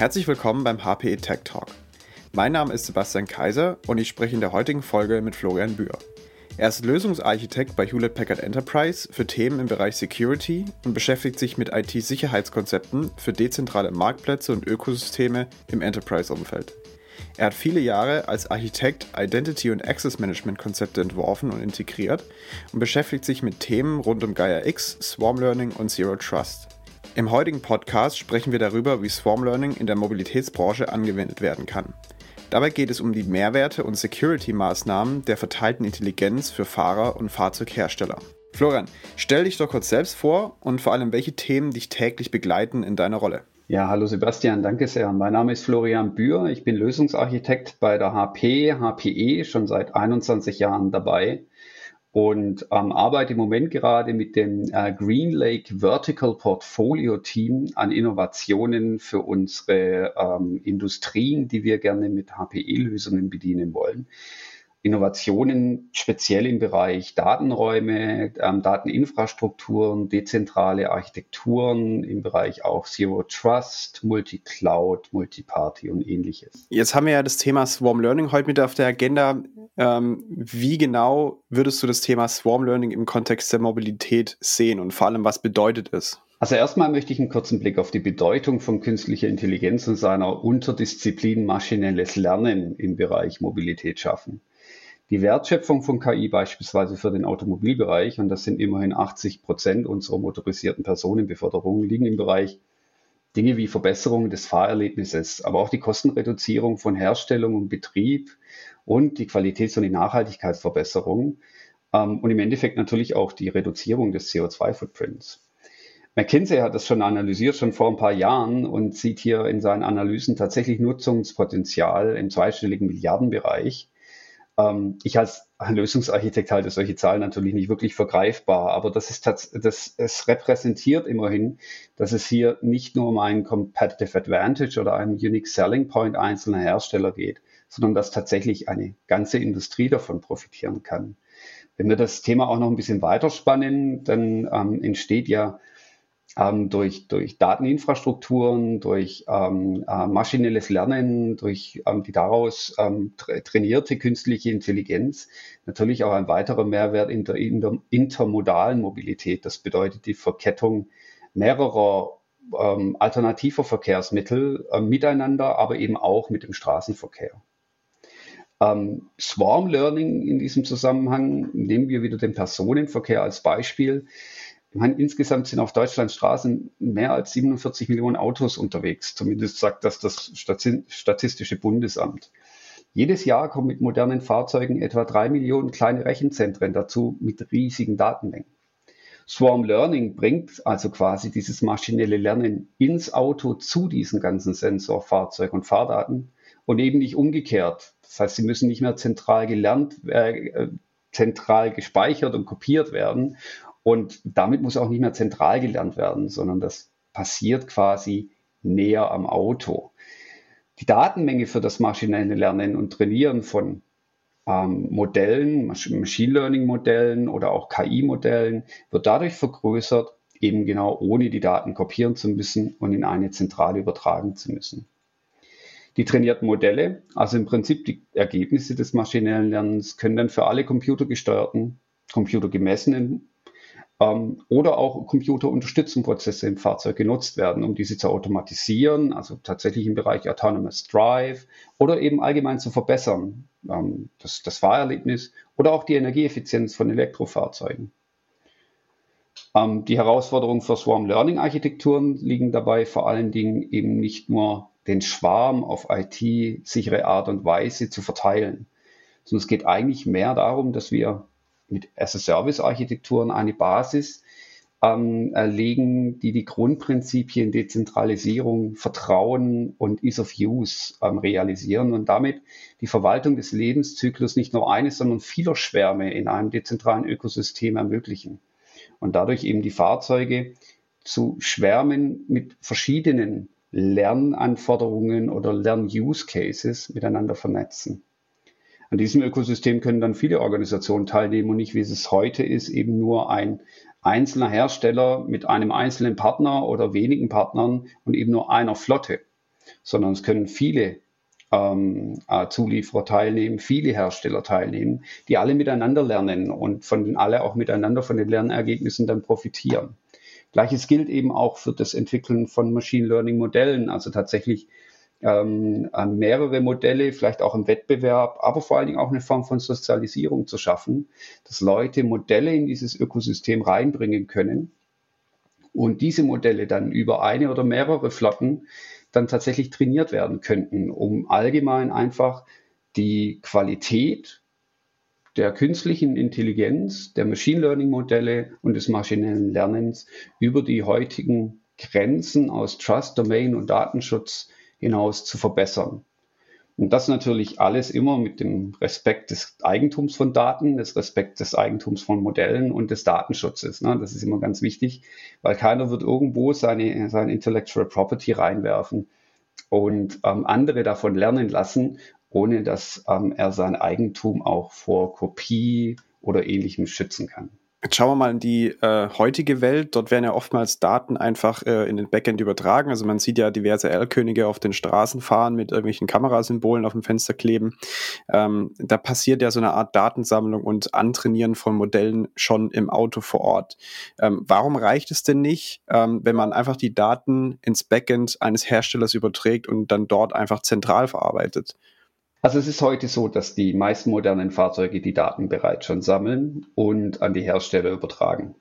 Herzlich willkommen beim HPE Tech Talk. Mein Name ist Sebastian Kaiser und ich spreche in der heutigen Folge mit Florian Bühr. Er ist Lösungsarchitekt bei Hewlett Packard Enterprise für Themen im Bereich Security und beschäftigt sich mit IT-Sicherheitskonzepten für dezentrale Marktplätze und Ökosysteme im Enterprise-Umfeld. Er hat viele Jahre als Architekt Identity- und Access-Management-Konzepte entworfen und integriert und beschäftigt sich mit Themen rund um Gaia X, Swarm Learning und Zero Trust. Im heutigen Podcast sprechen wir darüber, wie Swarm Learning in der Mobilitätsbranche angewendet werden kann. Dabei geht es um die Mehrwerte und Security-Maßnahmen der verteilten Intelligenz für Fahrer und Fahrzeughersteller. Florian, stell dich doch kurz selbst vor und vor allem, welche Themen dich täglich begleiten in deiner Rolle. Ja, hallo Sebastian, danke sehr. Mein Name ist Florian Bühr. Ich bin Lösungsarchitekt bei der HP, HPE, schon seit 21 Jahren dabei und ähm, arbeite im Moment gerade mit dem äh, Green Lake Vertical Portfolio Team an Innovationen für unsere ähm, Industrien, die wir gerne mit HPE-Lösungen bedienen wollen. Innovationen speziell im Bereich Datenräume, ähm, Dateninfrastrukturen, dezentrale Architekturen, im Bereich auch Zero Trust, Multi-Cloud, Multi-Party und ähnliches. Jetzt haben wir ja das Thema Swarm Learning heute mit auf der Agenda. Ähm, wie genau würdest du das Thema Swarm Learning im Kontext der Mobilität sehen und vor allem, was bedeutet es? Also erstmal möchte ich einen kurzen Blick auf die Bedeutung von künstlicher Intelligenz und seiner Unterdisziplin maschinelles Lernen im Bereich Mobilität schaffen. Die Wertschöpfung von KI beispielsweise für den Automobilbereich, und das sind immerhin 80 Prozent unserer motorisierten Personenbeförderung, liegen im Bereich Dinge wie Verbesserung des Fahrerlebnisses, aber auch die Kostenreduzierung von Herstellung und Betrieb und die Qualitäts- und die Nachhaltigkeitsverbesserung ähm, und im Endeffekt natürlich auch die Reduzierung des CO2-Footprints. McKinsey hat das schon analysiert, schon vor ein paar Jahren und sieht hier in seinen Analysen tatsächlich Nutzungspotenzial im zweistelligen Milliardenbereich ich als Lösungsarchitekt halte solche Zahlen natürlich nicht wirklich vergreifbar, aber das ist das, es repräsentiert immerhin, dass es hier nicht nur um einen Competitive Advantage oder einen Unique Selling Point einzelner Hersteller geht, sondern dass tatsächlich eine ganze Industrie davon profitieren kann. Wenn wir das Thema auch noch ein bisschen weiterspannen, dann ähm, entsteht ja ähm, durch, durch Dateninfrastrukturen, durch ähm, äh, maschinelles Lernen, durch ähm, die daraus ähm, tra trainierte künstliche Intelligenz natürlich auch ein weiterer Mehrwert in der, in der intermodalen Mobilität. Das bedeutet die Verkettung mehrerer ähm, alternativer Verkehrsmittel äh, miteinander, aber eben auch mit dem Straßenverkehr. Ähm, Swarm Learning in diesem Zusammenhang nehmen wir wieder den Personenverkehr als Beispiel. Ich meine, insgesamt sind auf Deutschlands Straßen mehr als 47 Millionen Autos unterwegs. Zumindest sagt das das Statistische Bundesamt. Jedes Jahr kommen mit modernen Fahrzeugen etwa drei Millionen kleine Rechenzentren dazu mit riesigen Datenmengen. Swarm Learning bringt also quasi dieses maschinelle Lernen ins Auto zu diesen ganzen Sensor, Fahrzeug und Fahrdaten und eben nicht umgekehrt. Das heißt, sie müssen nicht mehr zentral gelernt, äh, zentral gespeichert und kopiert werden und damit muss auch nicht mehr zentral gelernt werden, sondern das passiert quasi näher am Auto. Die Datenmenge für das maschinelle Lernen und Trainieren von ähm, Modellen, Machine Learning Modellen oder auch KI-Modellen wird dadurch vergrößert, eben genau ohne die Daten kopieren zu müssen und in eine Zentrale übertragen zu müssen. Die trainierten Modelle, also im Prinzip die Ergebnisse des maschinellen Lernens, können dann für alle computergesteuerten, computergemessenen ähm, oder auch Computerunterstützungsprozesse im Fahrzeug genutzt werden, um diese zu automatisieren, also tatsächlich im Bereich Autonomous Drive oder eben allgemein zu verbessern, ähm, das, das Fahrerlebnis oder auch die Energieeffizienz von Elektrofahrzeugen. Ähm, die Herausforderungen für Swarm Learning Architekturen liegen dabei vor allen Dingen eben nicht nur den Schwarm auf IT-sichere Art und Weise zu verteilen, sondern es geht eigentlich mehr darum, dass wir mit As-a-Service-Architekturen eine Basis ähm, legen, die die Grundprinzipien Dezentralisierung, Vertrauen und Ease of Use ähm, realisieren und damit die Verwaltung des Lebenszyklus nicht nur eines, sondern vieler Schwärme in einem dezentralen Ökosystem ermöglichen und dadurch eben die Fahrzeuge zu Schwärmen mit verschiedenen Lernanforderungen oder Lern-Use-Cases miteinander vernetzen. An diesem Ökosystem können dann viele Organisationen teilnehmen und nicht, wie es heute ist, eben nur ein einzelner Hersteller mit einem einzelnen Partner oder wenigen Partnern und eben nur einer Flotte. sondern es können viele ähm, äh, Zulieferer teilnehmen, viele Hersteller teilnehmen, die alle miteinander lernen und von alle auch miteinander von den Lernergebnissen dann profitieren. Gleiches gilt eben auch für das Entwickeln von Machine Learning Modellen, also tatsächlich ähm, mehrere Modelle, vielleicht auch im Wettbewerb, aber vor allen Dingen auch eine Form von Sozialisierung zu schaffen, dass Leute Modelle in dieses Ökosystem reinbringen können und diese Modelle dann über eine oder mehrere Flotten dann tatsächlich trainiert werden könnten, um allgemein einfach die Qualität der künstlichen Intelligenz, der Machine Learning Modelle und des maschinellen Lernens über die heutigen Grenzen aus Trust, Domain und Datenschutz hinaus zu verbessern. Und das natürlich alles immer mit dem Respekt des Eigentums von Daten, des Respekt des Eigentums von Modellen und des Datenschutzes. Ne? Das ist immer ganz wichtig, weil keiner wird irgendwo seine, seine Intellectual Property reinwerfen und ähm, andere davon lernen lassen, ohne dass ähm, er sein Eigentum auch vor Kopie oder ähnlichem schützen kann. Jetzt schauen wir mal in die äh, heutige Welt. Dort werden ja oftmals Daten einfach äh, in den Backend übertragen. Also man sieht ja diverse L-Könige auf den Straßen fahren mit irgendwelchen Kamerasymbolen auf dem Fenster kleben. Ähm, da passiert ja so eine Art Datensammlung und Antrainieren von Modellen schon im Auto vor Ort. Ähm, warum reicht es denn nicht, ähm, wenn man einfach die Daten ins Backend eines Herstellers überträgt und dann dort einfach zentral verarbeitet? Also es ist heute so, dass die meisten modernen Fahrzeuge die Daten bereits schon sammeln und an die Hersteller übertragen.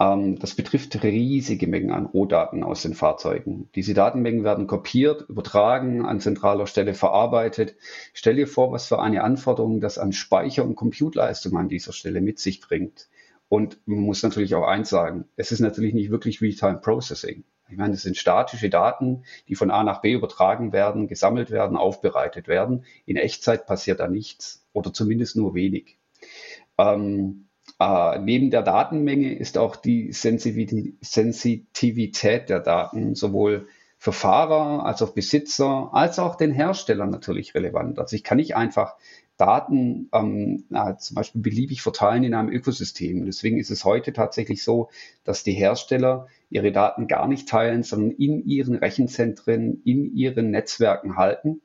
Ähm, das betrifft riesige Mengen an Rohdaten aus den Fahrzeugen. Diese Datenmengen werden kopiert, übertragen, an zentraler Stelle verarbeitet. Stell dir vor, was für eine Anforderung das an Speicher und Compute-Leistung an dieser Stelle mit sich bringt. Und man muss natürlich auch eins sagen, es ist natürlich nicht wirklich Real-Time Processing. Ich meine, das sind statische Daten, die von A nach B übertragen werden, gesammelt werden, aufbereitet werden. In Echtzeit passiert da nichts oder zumindest nur wenig. Ähm, äh, neben der Datenmenge ist auch die Sensitivität der Daten sowohl für Fahrer als auch Besitzer als auch den Hersteller natürlich relevant. Also ich kann nicht einfach Daten ähm, äh, zum Beispiel beliebig verteilen in einem Ökosystem. Deswegen ist es heute tatsächlich so, dass die Hersteller ihre Daten gar nicht teilen, sondern in ihren Rechenzentren, in ihren Netzwerken halten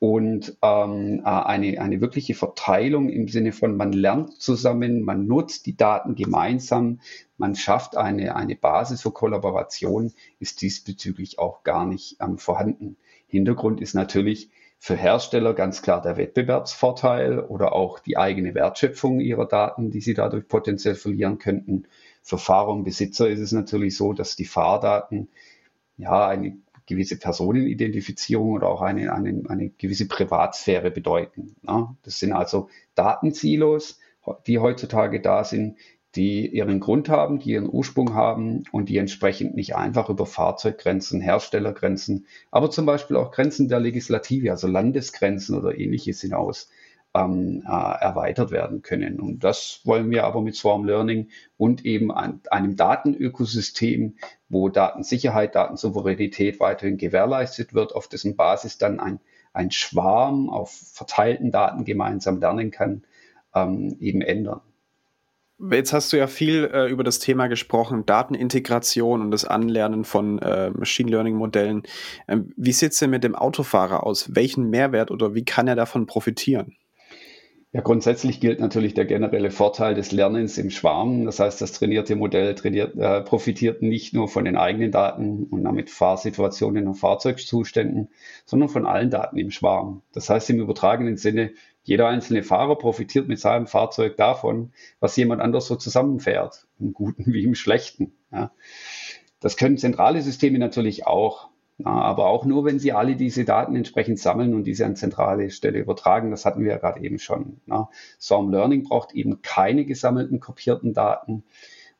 und ähm, äh, eine, eine wirkliche Verteilung im Sinne von, man lernt zusammen, man nutzt die Daten gemeinsam, man schafft eine, eine Basis für Kollaboration, ist diesbezüglich auch gar nicht ähm, vorhanden. Hintergrund ist natürlich, für Hersteller ganz klar der Wettbewerbsvorteil oder auch die eigene Wertschöpfung ihrer Daten, die sie dadurch potenziell verlieren könnten. Für Fahrer und Besitzer ist es natürlich so, dass die Fahrdaten ja eine gewisse Personenidentifizierung oder auch eine, eine, eine gewisse Privatsphäre bedeuten. Ja, das sind also Datensilos, die heutzutage da sind, die ihren Grund haben, die ihren Ursprung haben und die entsprechend nicht einfach über Fahrzeuggrenzen, Herstellergrenzen, aber zum Beispiel auch Grenzen der Legislative, also Landesgrenzen oder ähnliches hinaus ähm, äh, erweitert werden können. Und das wollen wir aber mit Swarm Learning und eben an einem Datenökosystem, wo Datensicherheit, Datensouveränität weiterhin gewährleistet wird, auf dessen Basis dann ein, ein Schwarm auf verteilten Daten gemeinsam lernen kann, ähm, eben ändern. Jetzt hast du ja viel äh, über das Thema gesprochen, Datenintegration und das Anlernen von äh, Machine Learning Modellen. Ähm, wie sieht es denn mit dem Autofahrer aus? Welchen Mehrwert oder wie kann er davon profitieren? Ja, grundsätzlich gilt natürlich der generelle Vorteil des Lernens im Schwarm. Das heißt, das trainierte Modell trainiert, äh, profitiert nicht nur von den eigenen Daten und damit Fahrsituationen und Fahrzeugzuständen, sondern von allen Daten im Schwarm. Das heißt im übertragenen Sinne, jeder einzelne Fahrer profitiert mit seinem Fahrzeug davon, was jemand anders so zusammenfährt, im Guten wie im Schlechten. Ja. Das können zentrale Systeme natürlich auch, aber auch nur, wenn sie alle diese Daten entsprechend sammeln und diese an zentrale Stelle übertragen. Das hatten wir ja gerade eben schon. Swarm Learning braucht eben keine gesammelten, kopierten Daten,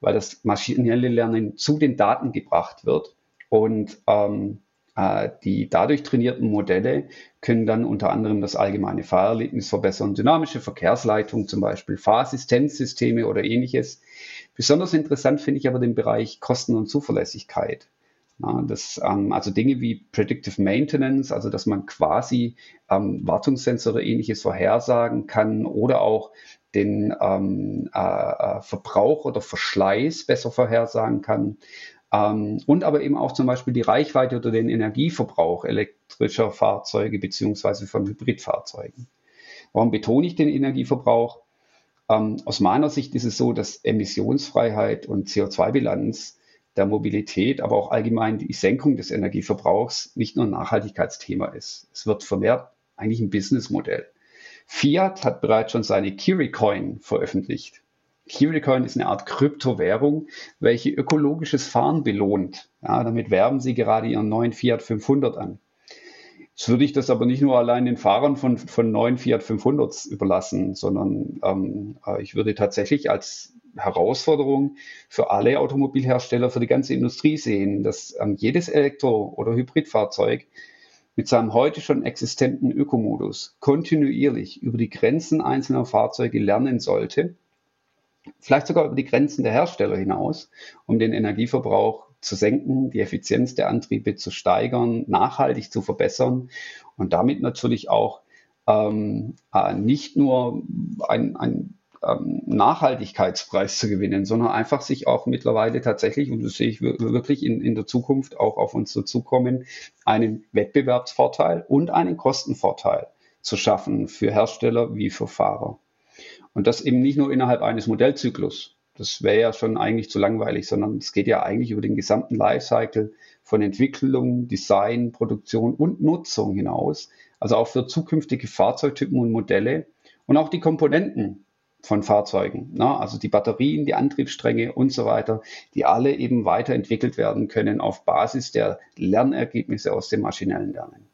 weil das maschinelle Lernen zu den Daten gebracht wird und ähm, äh, die dadurch trainierten Modelle können dann unter anderem das allgemeine Fahrerlebnis verbessern, dynamische Verkehrsleitung zum Beispiel, Fahrassistenzsysteme oder ähnliches. Besonders interessant finde ich aber den Bereich Kosten und Zuverlässigkeit. Das, ähm, also Dinge wie Predictive Maintenance, also dass man quasi ähm, oder ähnliches vorhersagen kann oder auch den ähm, äh, äh Verbrauch oder Verschleiß besser vorhersagen kann Ähm, und aber eben auch zum Beispiel die Reichweite oder den Energieverbrauch elektrischer Fahrzeuge beziehungsweise von Hybridfahrzeugen. Warum betone ich den Energieverbrauch? Ähm, aus meiner Sicht ist es so, dass Emissionsfreiheit und CO2-Bilanz der Mobilität, aber auch allgemein die Senkung des Energieverbrauchs nicht nur ein Nachhaltigkeitsthema ist. Es wird vermehrt eigentlich ein Businessmodell. Fiat hat bereits schon seine Kiri-Coin veröffentlicht. Kiri-Coin ist eine Art Kryptowährung, welche ökologisches Fahren belohnt. Ja, damit werben sie gerade ihren neuen Fiat 500 an. Jetzt würde ich das aber nicht nur allein den Fahrern von, von neuen Fiat 500 überlassen, sondern ähm, äh, ich würde tatsächlich als Herausforderung für alle Automobilhersteller, für die ganze Industrie sehen, dass ähm, jedes Elektro- oder Hybridfahrzeug mit seinem heute schon existenten Ökomodus kontinuierlich über die Grenzen einzelner Fahrzeuge lernen sollte, vielleicht sogar über die Grenzen der Hersteller hinaus, um den Energieverbrauch zu senken, die Effizienz der Antriebe zu steigern, nachhaltig zu verbessern und damit natürlich auch ähm, äh, nicht nur ein, ein ähm, Nachhaltigkeitspreis zu gewinnen, sondern einfach sich auch mittlerweile tatsächlich, und das sehe ich wirklich in, in der Zukunft auch auf uns dazukommen, einen Wettbewerbsvorteil und einen Kostenvorteil zu schaffen für Hersteller wie für Fahrer. Und das eben nicht nur innerhalb eines Modellzyklus, das wäre ja schon eigentlich zu langweilig, sondern es geht ja eigentlich über den gesamten Lifecycle von Entwicklung, Design, Produktion und Nutzung hinaus. Also auch für zukünftige Fahrzeugtypen und Modelle und auch die Komponenten von Fahrzeugen, ne? also die Batterien, die Antriebsstränge und so weiter, die alle eben weiterentwickelt werden können auf Basis der Lernergebnisse aus dem maschinellen Lernen.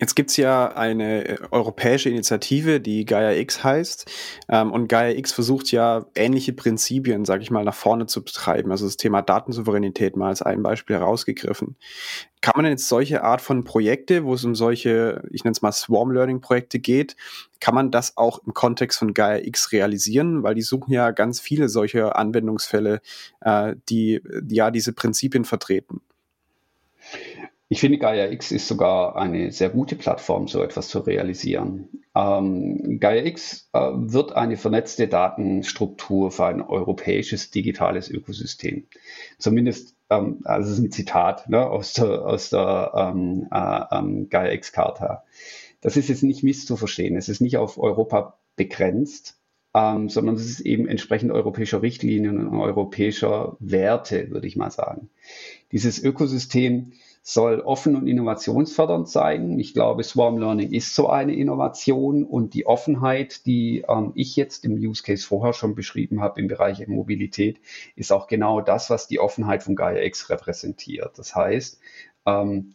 Jetzt gibt's ja eine äh, europäische Initiative, die Gaia X heißt. Ähm, und Gaia X versucht ja ähnliche Prinzipien, sage ich mal, nach vorne zu betreiben. Also das Thema Datensouveränität mal als ein Beispiel herausgegriffen. Kann man denn jetzt solche Art von Projekte, wo es um solche, ich nenne es mal Swarm Learning Projekte geht, kann man das auch im Kontext von Gaia X realisieren? Weil die suchen ja ganz viele solche Anwendungsfälle, äh, die ja diese Prinzipien vertreten. Ich finde, Gaia X ist sogar eine sehr gute Plattform, so etwas zu realisieren. Ähm, Gaia X äh, wird eine vernetzte Datenstruktur für ein europäisches digitales Ökosystem. Zumindest, ähm, also das ist ein Zitat ne, aus der, aus der ähm, äh, ähm, Gaia X-Charta. Das ist jetzt nicht misszuverstehen. Es ist nicht auf Europa begrenzt, ähm, sondern es ist eben entsprechend europäischer Richtlinien und europäischer Werte, würde ich mal sagen. Dieses Ökosystem soll offen und innovationsfördernd sein. Ich glaube, Swarm Learning ist so eine Innovation und die Offenheit, die ähm, ich jetzt im Use Case vorher schon beschrieben habe im Bereich Mobilität, ist auch genau das, was die Offenheit von Gaia X repräsentiert. Das heißt, ähm,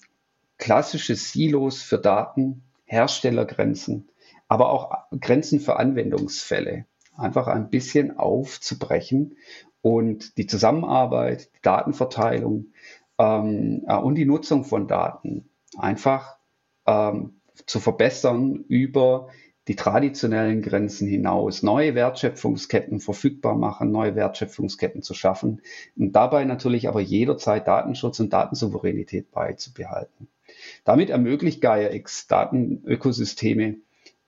klassische Silos für Daten, Herstellergrenzen, aber auch Grenzen für Anwendungsfälle einfach ein bisschen aufzubrechen und die Zusammenarbeit, die Datenverteilung, ähm, äh, und die Nutzung von Daten. Einfach ähm, zu verbessern über die traditionellen Grenzen hinaus, neue Wertschöpfungsketten verfügbar machen, neue Wertschöpfungsketten zu schaffen und dabei natürlich aber jederzeit Datenschutz und Datensouveränität beizubehalten. Damit ermöglicht Gaia X Datenökosysteme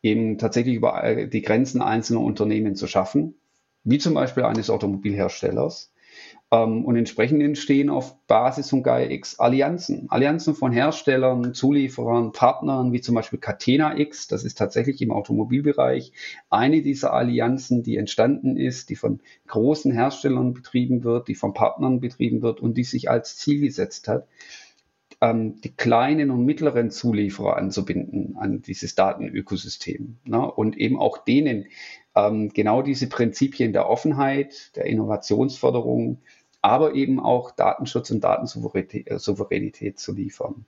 eben tatsächlich über die Grenzen einzelner Unternehmen zu schaffen, wie zum Beispiel eines Automobilherstellers, und entsprechend entstehen auf Basis von GaiaX Allianzen. Allianzen von Herstellern, Zulieferern, Partnern, wie zum Beispiel Catena X. Das ist tatsächlich im Automobilbereich eine dieser Allianzen, die entstanden ist, die von großen Herstellern betrieben wird, die von Partnern betrieben wird und die sich als Ziel gesetzt hat, ähm, die kleinen und mittleren Zulieferer anzubinden an dieses Datenökosystem ne? und eben auch denen ähm, genau diese Prinzipien der Offenheit, der Innovationsförderung, aber eben auch Datenschutz und Datensouveränität äh, zu liefern.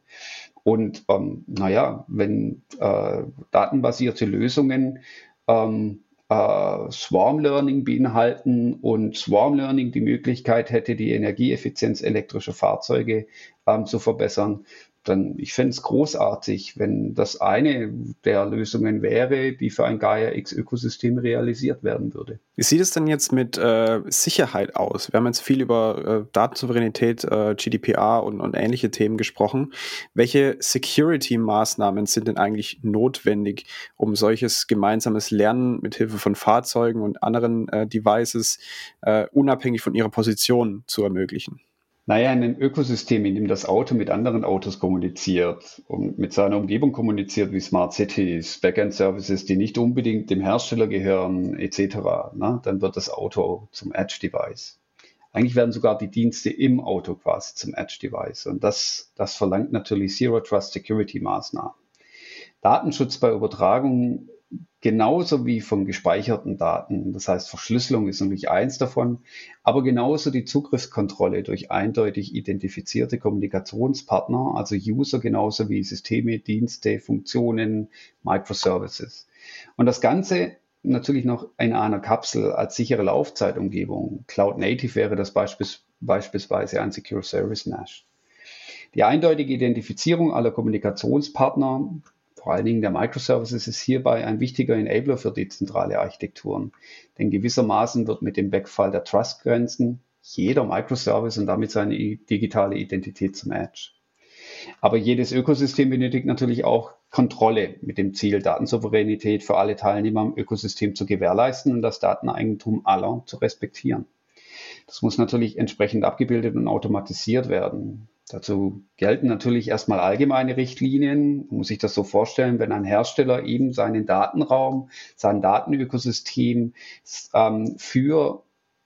Und ähm, naja, wenn äh, datenbasierte Lösungen ähm, äh, Swarm Learning beinhalten und Swarm Learning die Möglichkeit hätte, die Energieeffizienz elektrischer Fahrzeuge ähm, zu verbessern, dann ich fände es großartig, wenn das eine der Lösungen wäre, die für ein Gaia X-Ökosystem realisiert werden würde. Wie sieht es denn jetzt mit äh, Sicherheit aus? Wir haben jetzt viel über äh, Datensouveränität, äh, GDPR und, und ähnliche Themen gesprochen. Welche Security-Maßnahmen sind denn eigentlich notwendig, um solches gemeinsames Lernen mit Hilfe von Fahrzeugen und anderen äh, Devices äh, unabhängig von ihrer Position zu ermöglichen? Naja, in einem Ökosystem, in dem das Auto mit anderen Autos kommuniziert und mit seiner Umgebung kommuniziert, wie Smart Cities, Backend-Services, die nicht unbedingt dem Hersteller gehören, etc., ne, dann wird das Auto zum Edge-Device. Eigentlich werden sogar die Dienste im Auto quasi zum Edge-Device. Und das, das verlangt natürlich Zero Trust Security Maßnahmen. Datenschutz bei Übertragung genauso wie von gespeicherten Daten. Das heißt, Verschlüsselung ist natürlich eins davon, aber genauso die Zugriffskontrolle durch eindeutig identifizierte Kommunikationspartner, also User genauso wie Systeme, Dienste, Funktionen, Microservices. Und das Ganze natürlich noch in einer Kapsel als sichere Laufzeitumgebung. Cloud Native wäre das beispielsweise beispielsweise ein Secure Service Mesh. Die eindeutige Identifizierung aller Kommunikationspartner vor allen Dingen der Microservices ist hierbei ein wichtiger Enabler für dezentrale Architekturen. Denn gewissermaßen wird mit dem Wegfall der Trust-Grenzen jeder Microservice und damit seine digitale Identität zum Edge. Aber jedes Ökosystem benötigt natürlich auch Kontrolle mit dem Ziel, Datensouveränität für alle Teilnehmer im Ökosystem zu gewährleisten und das Dateneigentum aller zu respektieren. Das muss natürlich entsprechend abgebildet und automatisiert werden. Dazu gelten natürlich erstmal allgemeine Richtlinien. Man muss sich das so vorstellen, wenn ein Hersteller eben seinen Datenraum, sein Datenökosystem ähm, für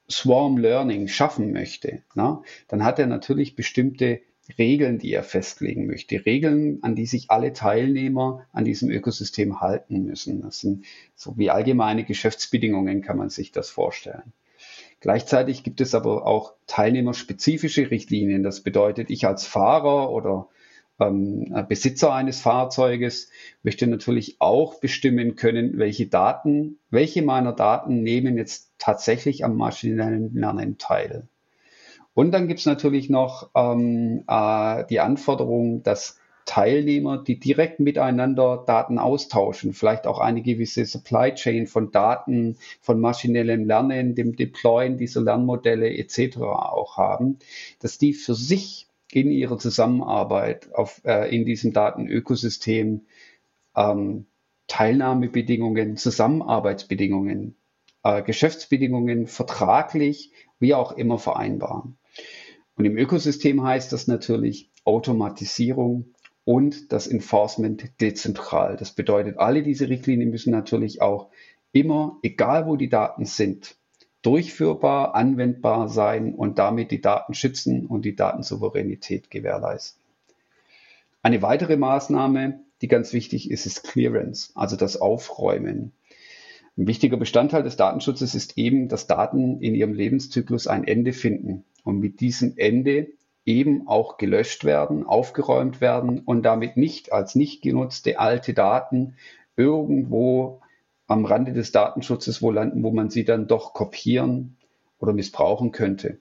Swarm Learning schaffen möchte, na, dann hat er natürlich bestimmte Regeln, die er festlegen möchte. Regeln, an die sich alle Teilnehmer an diesem Ökosystem halten müssen. Das sind so wie allgemeine Geschäftsbedingungen, kann man sich das vorstellen. Gleichzeitig gibt es aber auch teilnehmerspezifische Richtlinien. Das bedeutet, ich als Fahrer oder ähm, Besitzer eines Fahrzeuges möchte natürlich auch bestimmen können, welche Daten, welche meiner Daten nehmen jetzt tatsächlich am maschinellen Lernen teil. Und dann gibt es natürlich noch ähm, äh, die Anforderung, dass Teilnehmer, die direkt miteinander Daten austauschen, vielleicht auch eine gewisse Supply Chain von Daten, von maschinellem Lernen, dem Deployen dieser Lernmodelle etc. auch haben, dass die für sich in ihrer Zusammenarbeit auf, äh, in diesem Datenökosystem ähm, Teilnahmebedingungen, Zusammenarbeitsbedingungen, äh, Geschäftsbedingungen vertraglich wie auch immer vereinbaren. Und im Ökosystem heißt das natürlich Automatisierung, und das Enforcement dezentral. Das bedeutet, alle diese Richtlinien müssen natürlich auch immer, egal wo die Daten sind, durchführbar, anwendbar sein und damit die Daten schützen und die Datensouveränität gewährleisten. Eine weitere Maßnahme, die ganz wichtig ist, ist Clearance, also das Aufräumen. Ein wichtiger Bestandteil des Datenschutzes ist eben, dass Daten in ihrem Lebenszyklus ein Ende finden. Und mit diesem Ende eben auch gelöscht werden, aufgeräumt werden und damit nicht als nicht genutzte alte Daten irgendwo am Rande des Datenschutzes wo landen, wo man sie dann doch kopieren oder missbrauchen könnte.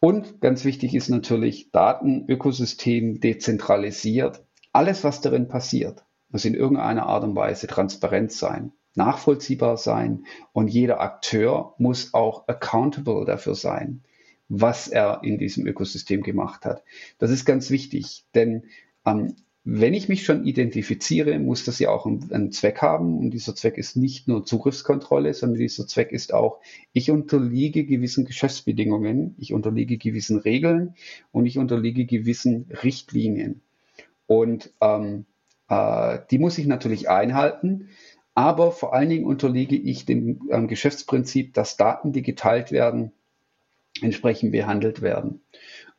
Und ganz wichtig ist natürlich Datenökosystem dezentralisiert. Alles, was darin passiert, muss in irgendeiner Art und Weise transparent sein, nachvollziehbar sein und jeder Akteur muss auch accountable dafür sein was er in diesem Ökosystem gemacht hat. Das ist ganz wichtig, denn ähm, wenn ich mich schon identifiziere, muss das ja auch einen, einen, Zweck haben. Und dieser Zweck ist nicht nur Zugriffskontrolle, sondern dieser Zweck ist auch, ich unterliege gewissen Geschäftsbedingungen, ich unterliege gewissen Regeln und ich unterliege gewissen Richtlinien. Und ähm, äh, die muss ich natürlich einhalten. Aber vor allen Dingen unterliege ich dem ähm, Geschäftsprinzip, dass Daten, die geteilt werden, entsprechend behandelt werden.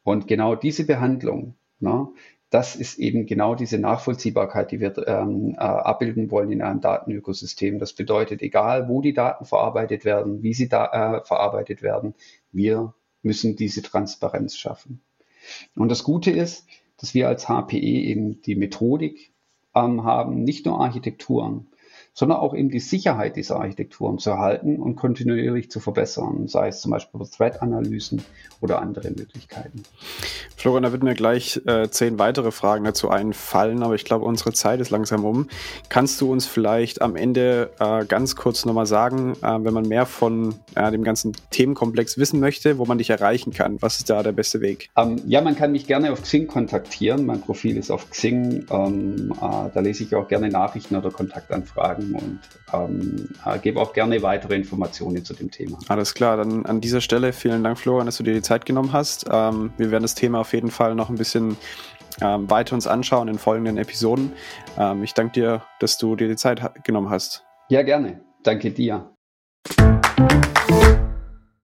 Und genau diese Behandlung, na, ne, das ist eben genau diese Nachvollziehbarkeit, die wir ähm, äh, abbilden wollen in einem Datenökosystem. Das bedeutet, egal wo die Daten verarbeitet werden, wie sie da äh, verarbeitet werden, wir müssen diese Transparenz schaffen. Und das Gute ist, dass wir als HPE eben die Methodik ähm, haben, nicht nur Architekturen, sondern auch eben die Sicherheit dieser Architekturen zu erhalten und kontinuierlich zu verbessern, sei es zum Beispiel über Threat-Analysen oder andere Möglichkeiten. Florian, da wird mir gleich äh, zehn weitere Fragen dazu einfallen, aber ich glaube, unsere Zeit ist langsam um. Kannst du uns vielleicht am Ende äh, ganz kurz nochmal sagen, äh, wenn man mehr von äh, dem ganzen Themenkomplex wissen möchte, wo man dich erreichen kann? Was ist da der beste Weg? Ähm, ja, man kann mich gerne auf Xing kontaktieren. Mein Profil ist auf Xing. Ähm, äh, da lese ich auch gerne Nachrichten oder Kontaktanfragen und ähm, äh, gebe auch gerne weitere Informationen zu dem Thema. Alles klar, dann an dieser Stelle vielen Dank, Florian, dass du dir die Zeit genommen hast. Ähm, wir werden das Thema auf auf jeden Fall noch ein bisschen ähm, weiter uns anschauen in folgenden Episoden. Ähm, ich danke dir, dass du dir die Zeit genommen hast. Ja, gerne. Danke dir.